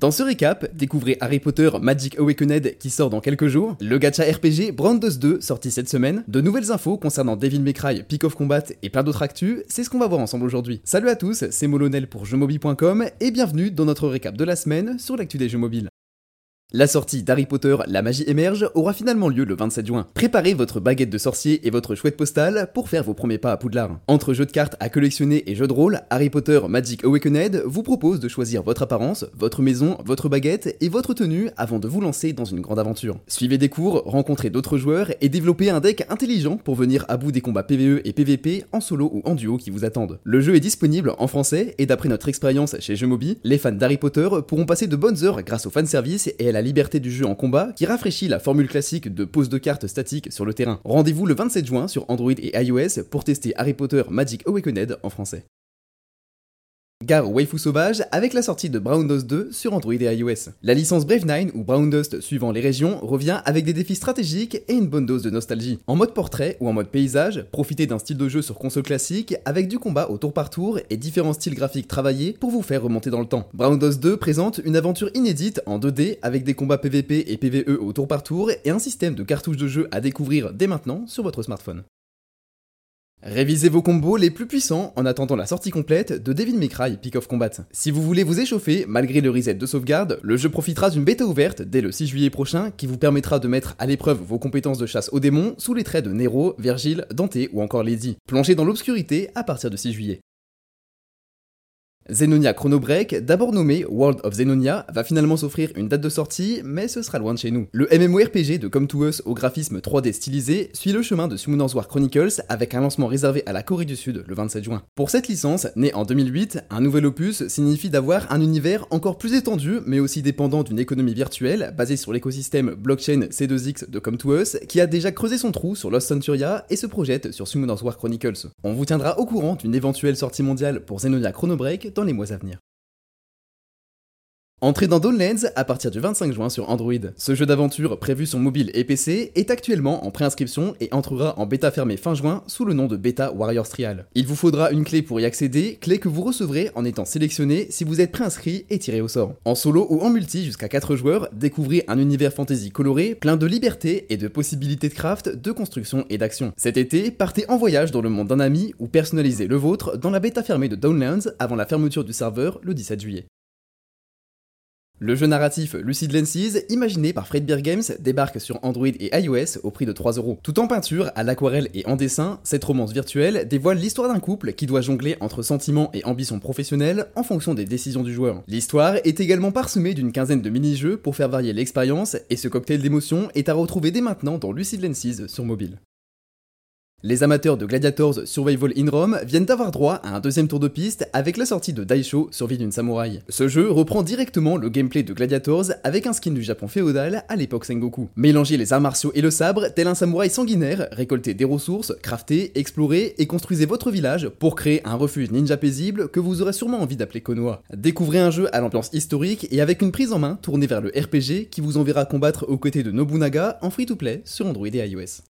Dans ce récap, découvrez Harry Potter Magic Awakened qui sort dans quelques jours, le gacha RPG Brandos 2 sorti cette semaine, de nouvelles infos concernant Devil May Cry, Peak of Combat et plein d'autres actus, c'est ce qu'on va voir ensemble aujourd'hui. Salut à tous, c'est Molonel pour jeuxmobile.com et bienvenue dans notre récap de la semaine sur l'actu des jeux mobiles. La sortie d'Harry Potter La magie émerge aura finalement lieu le 27 juin. Préparez votre baguette de sorcier et votre chouette postale pour faire vos premiers pas à Poudlard. Entre jeux de cartes à collectionner et jeux de rôle, Harry Potter Magic Awakened vous propose de choisir votre apparence, votre maison, votre baguette et votre tenue avant de vous lancer dans une grande aventure. Suivez des cours, rencontrez d'autres joueurs et développez un deck intelligent pour venir à bout des combats PvE et PvP en solo ou en duo qui vous attendent. Le jeu est disponible en français et d'après notre expérience chez Jeux les fans d'Harry Potter pourront passer de bonnes heures grâce au fanservice et à la la liberté du jeu en combat qui rafraîchit la formule classique de pose de cartes statique sur le terrain. Rendez-vous le 27 juin sur Android et iOS pour tester Harry Potter Magic Awakened en français. Gare Waifu Sauvage avec la sortie de Brown Dust 2 sur Android et iOS. La licence Brave 9 ou Brown Dust suivant les régions revient avec des défis stratégiques et une bonne dose de nostalgie. En mode portrait ou en mode paysage, profitez d'un style de jeu sur console classique avec du combat au tour par tour et différents styles graphiques travaillés pour vous faire remonter dans le temps. Brown Dust 2 présente une aventure inédite en 2D avec des combats PVP et PVE au tour par tour et un système de cartouches de jeu à découvrir dès maintenant sur votre smartphone. Révisez vos combos les plus puissants en attendant la sortie complète de Devil May Cry Peak of Combat. Si vous voulez vous échauffer malgré le reset de sauvegarde, le jeu profitera d'une bêta ouverte dès le 6 juillet prochain qui vous permettra de mettre à l'épreuve vos compétences de chasse aux démons sous les traits de Nero, Virgile, Dante ou encore Lady. Plongez dans l'obscurité à partir de 6 juillet. Xenonia Chrono Break, d'abord nommé World of Xenonia, va finalement s'offrir une date de sortie, mais ce sera loin de chez nous. Le MMORPG de Come to Us au graphisme 3D stylisé suit le chemin de Summoner's War Chronicles avec un lancement réservé à la Corée du Sud le 27 juin. Pour cette licence, née en 2008, un nouvel opus signifie d'avoir un univers encore plus étendu, mais aussi dépendant d'une économie virtuelle basée sur l'écosystème blockchain C2X de Come to Us, qui a déjà creusé son trou sur Lost Centuria et se projette sur Summoner's War Chronicles. On vous tiendra au courant d'une éventuelle sortie mondiale pour Xenonia Chrono Break les mois à venir. Entrez dans Dawnlands à partir du 25 juin sur Android. Ce jeu d'aventure prévu sur mobile et PC est actuellement en préinscription et entrera en bêta fermée fin juin sous le nom de Beta Warriors Trial. Il vous faudra une clé pour y accéder, clé que vous recevrez en étant sélectionné si vous êtes préinscrit et tiré au sort. En solo ou en multi jusqu'à 4 joueurs, découvrez un univers fantasy coloré, plein de liberté et de possibilités de craft, de construction et d'action. Cet été, partez en voyage dans le monde d'un ami ou personnalisez le vôtre dans la bêta fermée de Downlands avant la fermeture du serveur le 17 juillet. Le jeu narratif Lucid Lenses, imaginé par Fredbear Games, débarque sur Android et iOS au prix de 3 euros. Tout en peinture, à l'aquarelle et en dessin, cette romance virtuelle dévoile l'histoire d'un couple qui doit jongler entre sentiments et ambitions professionnelles en fonction des décisions du joueur. L'histoire est également parsemée d'une quinzaine de mini-jeux pour faire varier l'expérience, et ce cocktail d'émotions est à retrouver dès maintenant dans Lucid Lenses sur mobile. Les amateurs de Gladiators Survival in Rome viennent d'avoir droit à un deuxième tour de piste avec la sortie de Daisho Survie d'une samouraï. Ce jeu reprend directement le gameplay de Gladiators avec un skin du Japon féodal à l'époque Sengoku. Mélangez les arts martiaux et le sabre, tel un samouraï sanguinaire, récoltez des ressources, craftez, explorez et construisez votre village pour créer un refuge ninja paisible que vous aurez sûrement envie d'appeler Konoha. Découvrez un jeu à l'ambiance historique et avec une prise en main tournée vers le RPG qui vous enverra combattre aux côtés de Nobunaga en free-to-play sur Android et iOS.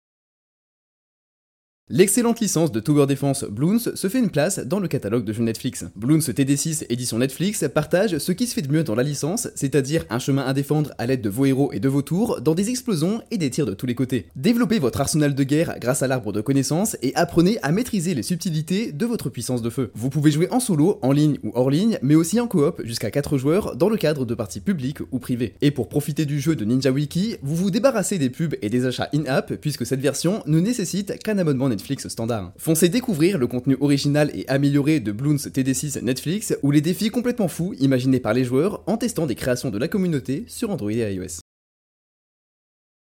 L'excellente licence de Tower Defense Bloons se fait une place dans le catalogue de jeux Netflix. Bloons TD6 édition Netflix partage ce qui se fait de mieux dans la licence, c'est-à-dire un chemin à défendre à l'aide de vos héros et de vos tours dans des explosions et des tirs de tous les côtés. Développez votre arsenal de guerre grâce à l'arbre de connaissances et apprenez à maîtriser les subtilités de votre puissance de feu. Vous pouvez jouer en solo, en ligne ou hors ligne, mais aussi en coop jusqu'à 4 joueurs dans le cadre de parties publiques ou privées. Et pour profiter du jeu de Ninja Wiki, vous vous débarrassez des pubs et des achats in-app puisque cette version ne nécessite qu'un abonnement Netflix standard. Foncez découvrir le contenu original et amélioré de Bloons TD6 Netflix ou les défis complètement fous imaginés par les joueurs en testant des créations de la communauté sur Android et iOS.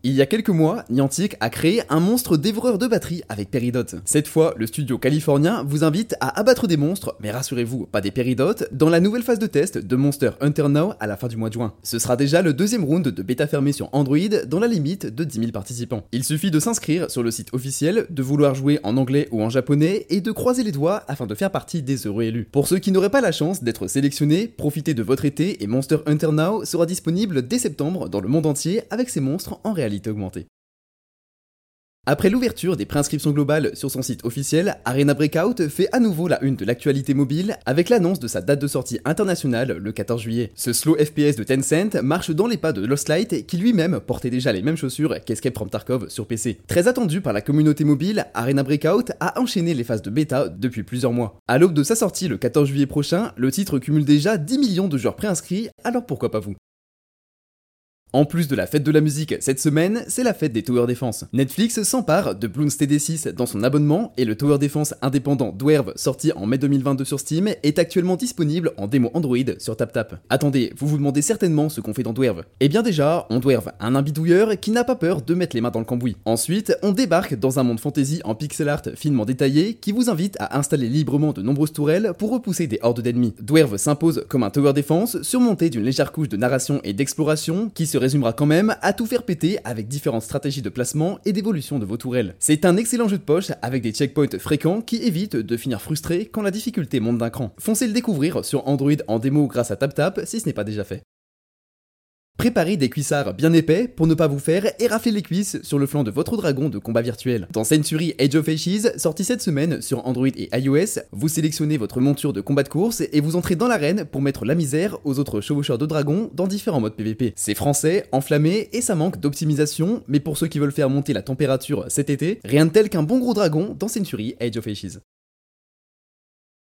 Il y a quelques mois, Niantic a créé un monstre dévoreur de batterie avec Peridot. Cette fois, le studio californien vous invite à abattre des monstres, mais rassurez-vous, pas des Peridots, dans la nouvelle phase de test de Monster Hunter Now à la fin du mois de juin. Ce sera déjà le deuxième round de bêta fermée sur Android dans la limite de 10 000 participants. Il suffit de s'inscrire sur le site officiel, de vouloir jouer en anglais ou en japonais et de croiser les doigts afin de faire partie des heureux élus. Pour ceux qui n'auraient pas la chance d'être sélectionnés, profitez de votre été et Monster Hunter Now sera disponible dès septembre dans le monde entier avec ses monstres en réalité Après l'ouverture des préinscriptions globales sur son site officiel, Arena Breakout fait à nouveau la une de l'actualité mobile avec l'annonce de sa date de sortie internationale le 14 juillet. Ce slow FPS de Tencent marche dans les pas de Lost Light qui lui-même portait déjà les mêmes chaussures qu'Escape from Tarkov sur PC. Très attendu par la communauté mobile, Arena Breakout a enchaîné les phases de bêta depuis plusieurs mois. À l'aube de sa sortie le 14 juillet prochain, le titre cumule déjà 10 millions de joueurs préinscrits, alors pourquoi pas vous? En plus de la fête de la musique, cette semaine, c'est la fête des Tower Defense. Netflix s'empare de Bloons TD6 dans son abonnement et le Tower Defense indépendant Dwerve, sorti en mai 2022 sur Steam, est actuellement disponible en démo Android sur TapTap. Attendez, vous vous demandez certainement ce qu'on fait dans Dwerve. Eh bien déjà, on Dwerve, un imbidouilleur qui n'a pas peur de mettre les mains dans le cambouis. Ensuite, on débarque dans un monde fantasy en pixel art finement détaillé qui vous invite à installer librement de nombreuses tourelles pour repousser des hordes d'ennemis. Dwerve s'impose comme un Tower Defense surmonté d'une légère couche de narration et d'exploration qui se résumera quand même à tout faire péter avec différentes stratégies de placement et d'évolution de vos tourelles. C'est un excellent jeu de poche avec des checkpoints fréquents qui évitent de finir frustré quand la difficulté monte d'un cran. Foncez le découvrir sur Android en démo grâce à TapTap si ce n'est pas déjà fait. Préparez des cuissards bien épais pour ne pas vous faire érafler les cuisses sur le flanc de votre dragon de combat virtuel. Dans Century Age of Ashes, sorti cette semaine sur Android et iOS, vous sélectionnez votre monture de combat de course et vous entrez dans l'arène pour mettre la misère aux autres chevaucheurs de dragons dans différents modes PVP. C'est français, enflammé et ça manque d'optimisation, mais pour ceux qui veulent faire monter la température cet été, rien de tel qu'un bon gros dragon dans Century Age of Ashes.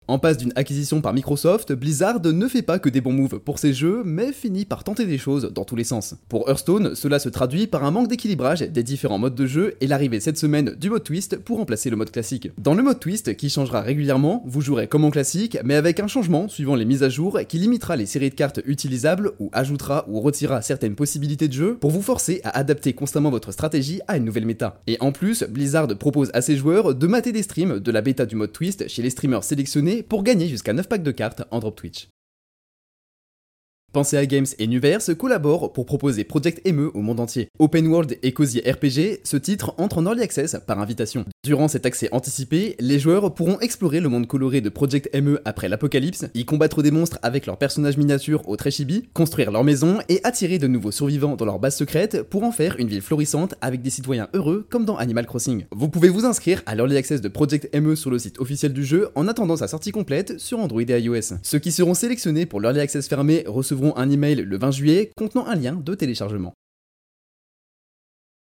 En passe d'une acquisition par Microsoft, Blizzard ne fait pas que des bons moves pour ses jeux, mais finit par tenter des choses dans tous les sens. Pour Hearthstone, cela se traduit par un manque d'équilibrage des différents modes de jeu et l'arrivée cette semaine du mode twist pour remplacer le mode classique. Dans le mode twist, qui changera régulièrement, vous jouerez comme en classique, mais avec un changement suivant les mises à jour qui limitera les séries de cartes utilisables ou ajoutera ou retirera certaines possibilités de jeu pour vous forcer à adapter constamment votre stratégie à une nouvelle méta. Et en plus, Blizzard propose à ses joueurs de mater des streams de la bêta du mode twist chez les streamers sélectionnés pour gagner jusqu'à 9 packs de cartes en drop Twitch. Pensez à Games et Nuverse collaborent pour proposer Project ME au monde entier. Open World et Cozy RPG, ce titre entre en early access par invitation. Durant cet accès anticipé, les joueurs pourront explorer le monde coloré de Project ME après l'apocalypse, y combattre des monstres avec leurs personnages miniatures au très chibi, construire leur maison et attirer de nouveaux survivants dans leur base secrète pour en faire une ville florissante avec des citoyens heureux comme dans Animal Crossing. Vous pouvez vous inscrire à l'early access de Project ME sur le site officiel du jeu en attendant sa sortie complète sur Android et iOS. Ceux qui seront sélectionnés pour l'early access fermé recevront un email le 20 juillet contenant un lien de téléchargement.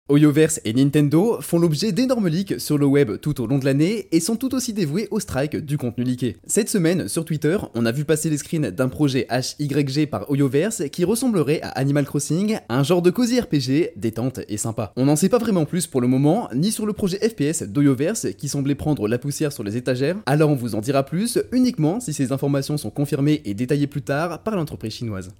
Oyoverse et Nintendo font l'objet d'énormes leaks sur le web tout au long de l'année et sont tout aussi dévoués au strike du contenu leaké. Cette semaine, sur Twitter, on a vu passer les screens d'un projet HYG par Oyoverse qui ressemblerait à Animal Crossing, un genre de cozy RPG détente et sympa. On n'en sait pas vraiment plus pour le moment, ni sur le projet FPS d'Oyoverse qui semblait prendre la poussière sur les étagères, alors on vous en dira plus uniquement si ces informations sont confirmées et détaillées plus tard par l'entreprise chinoise.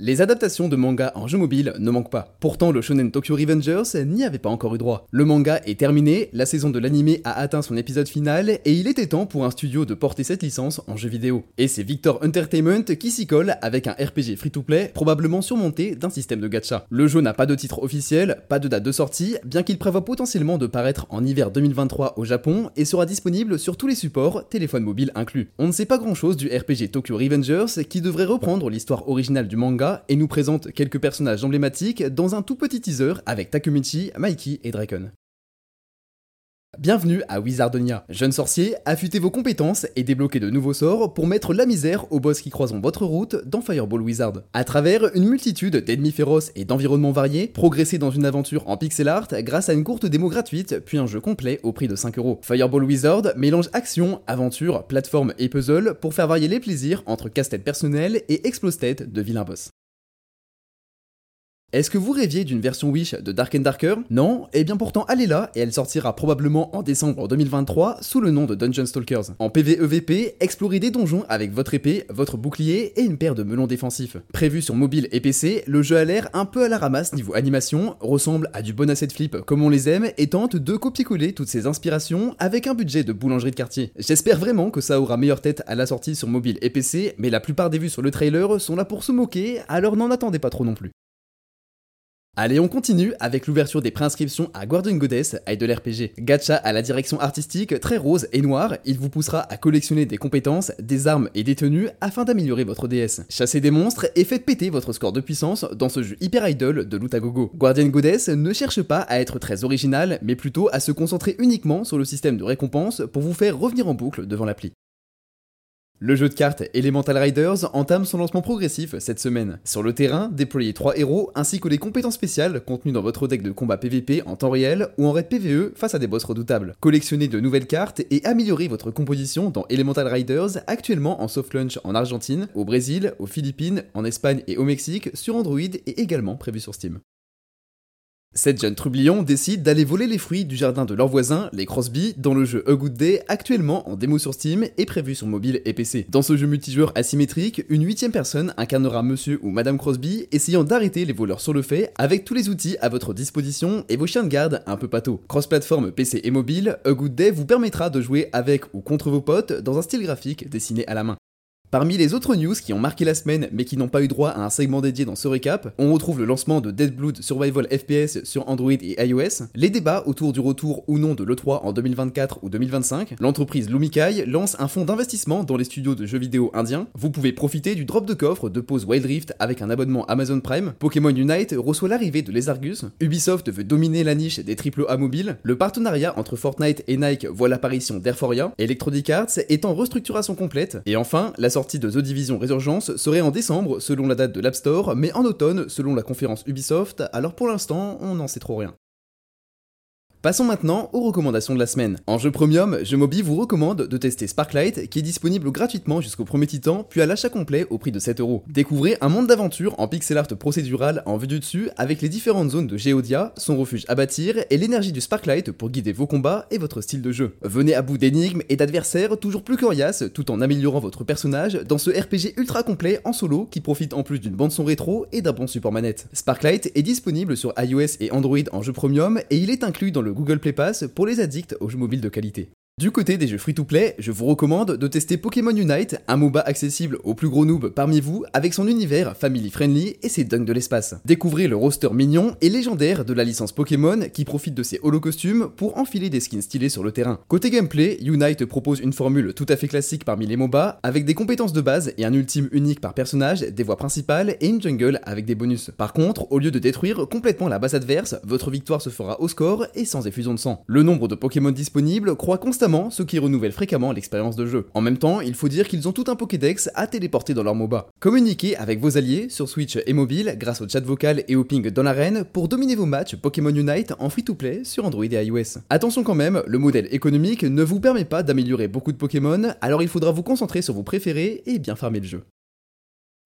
Les adaptations de manga en jeu mobile ne manquent pas. Pourtant, le shonen Tokyo Revengers n'y avait pas encore eu droit. Le manga est terminé, la saison de l'anime a atteint son épisode final et il était temps pour un studio de porter cette licence en jeu vidéo. Et c'est Victor Entertainment qui s'y colle avec un RPG free-to-play probablement surmonté d'un système de gacha. Le jeu n'a pas de titre officiel, pas de date de sortie, bien qu'il prévoit potentiellement de paraître en hiver 2023 au Japon et sera disponible sur tous les supports, téléphone mobile inclus. On ne sait pas grand chose du RPG Tokyo Revengers qui devrait reprendre l'histoire originale du manga et nous présente quelques personnages emblématiques dans un tout petit teaser avec Takumichi, Mikey et Draken. Bienvenue à Wizardonia. Jeune sorcier, affûtez vos compétences et débloquez de nouveaux sorts pour mettre la misère aux boss qui croiseront votre route dans Fireball Wizard. À travers une multitude d'ennemis féroces et d'environnements variés, progressez dans une aventure en pixel art grâce à une courte démo gratuite puis un jeu complet au prix de 5 euros. Fireball Wizard mélange action, aventure, plateforme et puzzle pour faire varier les plaisirs entre casse-tête personnel et explose-tête de vilains boss. Est-ce que vous rêviez d'une version Wish de Dark and Darker? Non? Eh bien pourtant elle est là et elle sortira probablement en décembre 2023 sous le nom de Dungeon Stalkers. En PvEVP, explorez des donjons avec votre épée, votre bouclier et une paire de melons défensifs. Prévu sur mobile et PC, le jeu a l'air un peu à la ramasse niveau animation, ressemble à du bon asset flip comme on les aime et tente de copier-coller toutes ses inspirations avec un budget de boulangerie de quartier. J'espère vraiment que ça aura meilleure tête à la sortie sur mobile et PC, mais la plupart des vues sur le trailer sont là pour se moquer, alors n'en attendez pas trop non plus. Allez, on continue avec l'ouverture des préinscriptions à Guardian Goddess, Idol RPG. Gacha à la direction artistique très rose et noire, il vous poussera à collectionner des compétences, des armes et des tenues afin d'améliorer votre DS. Chassez des monstres et faites péter votre score de puissance dans ce jeu hyper idol de loot à gogo. Guardian Goddess ne cherche pas à être très original, mais plutôt à se concentrer uniquement sur le système de récompense pour vous faire revenir en boucle devant l'appli. Le jeu de cartes Elemental Riders entame son lancement progressif cette semaine. Sur le terrain, déployez 3 héros ainsi que les compétences spéciales contenues dans votre deck de combat PVP en temps réel ou en raid PVE face à des boss redoutables. Collectionnez de nouvelles cartes et améliorez votre composition dans Elemental Riders actuellement en soft launch en Argentine, au Brésil, aux Philippines, en Espagne et au Mexique sur Android et également prévu sur Steam. Sept jeunes trublions décident d'aller voler les fruits du jardin de leurs voisins, les Crosby, dans le jeu A Good Day, actuellement en démo sur Steam et prévu sur mobile et PC. Dans ce jeu multijoueur asymétrique, une huitième personne incarnera Monsieur ou Madame Crosby, essayant d'arrêter les voleurs sur le fait avec tous les outils à votre disposition et vos chiens de garde un peu pato. Cross-platform PC et mobile, A Good Day vous permettra de jouer avec ou contre vos potes dans un style graphique dessiné à la main. Parmi les autres news qui ont marqué la semaine mais qui n'ont pas eu droit à un segment dédié dans ce récap, on retrouve le lancement de Dead Blood Survival FPS sur Android et iOS, les débats autour du retour ou non de l'E3 en 2024 ou 2025, l'entreprise Lumikai lance un fonds d'investissement dans les studios de jeux vidéo indiens, vous pouvez profiter du drop de coffre de pose Wild Rift avec un abonnement Amazon Prime, Pokémon Unite reçoit l'arrivée de Les Argus, Ubisoft veut dominer la niche des AAA mobiles, le partenariat entre Fortnite et Nike voit l'apparition d'Airforia, Electronic Arts est en restructuration complète, et enfin, la sortie sortie de The Division Resurgence serait en décembre selon la date de l'App Store, mais en automne selon la conférence Ubisoft, alors pour l'instant on n'en sait trop rien. Passons maintenant aux recommandations de la semaine. En jeu premium, Je Mobi vous recommande de tester Sparklight qui est disponible gratuitement jusqu'au premier titan puis à l'achat complet au prix de 7 euros. Découvrez un monde d'aventure en pixel art procédural en vue du dessus avec les différentes zones de Geodia, son refuge à bâtir et l'énergie du Sparklight pour guider vos combats et votre style de jeu. Venez à bout d'énigmes et d'adversaires toujours plus coriaces tout en améliorant votre personnage dans ce RPG ultra complet en solo qui profite en plus d'une bande son rétro et d'un bon support manette. Sparklight est disponible sur iOS et Android en jeu premium et il est inclus dans le Google Play Pass pour les addicts aux jeux mobiles de qualité. Du côté des jeux free-to-play, je vous recommande de tester Pokémon Unite, un MOBA accessible aux plus gros noobs parmi vous, avec son univers family-friendly et ses dunks de l'espace. Découvrez le roster mignon et légendaire de la licence Pokémon qui profite de ses holo-costumes pour enfiler des skins stylés sur le terrain. Côté gameplay, Unite propose une formule tout à fait classique parmi les MOBA, avec des compétences de base et un ultime unique par personnage, des voies principales et une jungle avec des bonus. Par contre, au lieu de détruire complètement la base adverse, votre victoire se fera au score et sans effusion de sang. Le nombre de Pokémon disponibles croît constamment ce qui renouvelle fréquemment l'expérience de jeu. En même temps, il faut dire qu'ils ont tout un Pokédex à téléporter dans leur MOBA. Communiquez avec vos alliés sur Switch et mobile grâce au chat vocal et au ping dans l'arène pour dominer vos matchs Pokémon Unite en free-to-play sur Android et iOS. Attention quand même, le modèle économique ne vous permet pas d'améliorer beaucoup de Pokémon, alors il faudra vous concentrer sur vos préférés et bien farmer le jeu.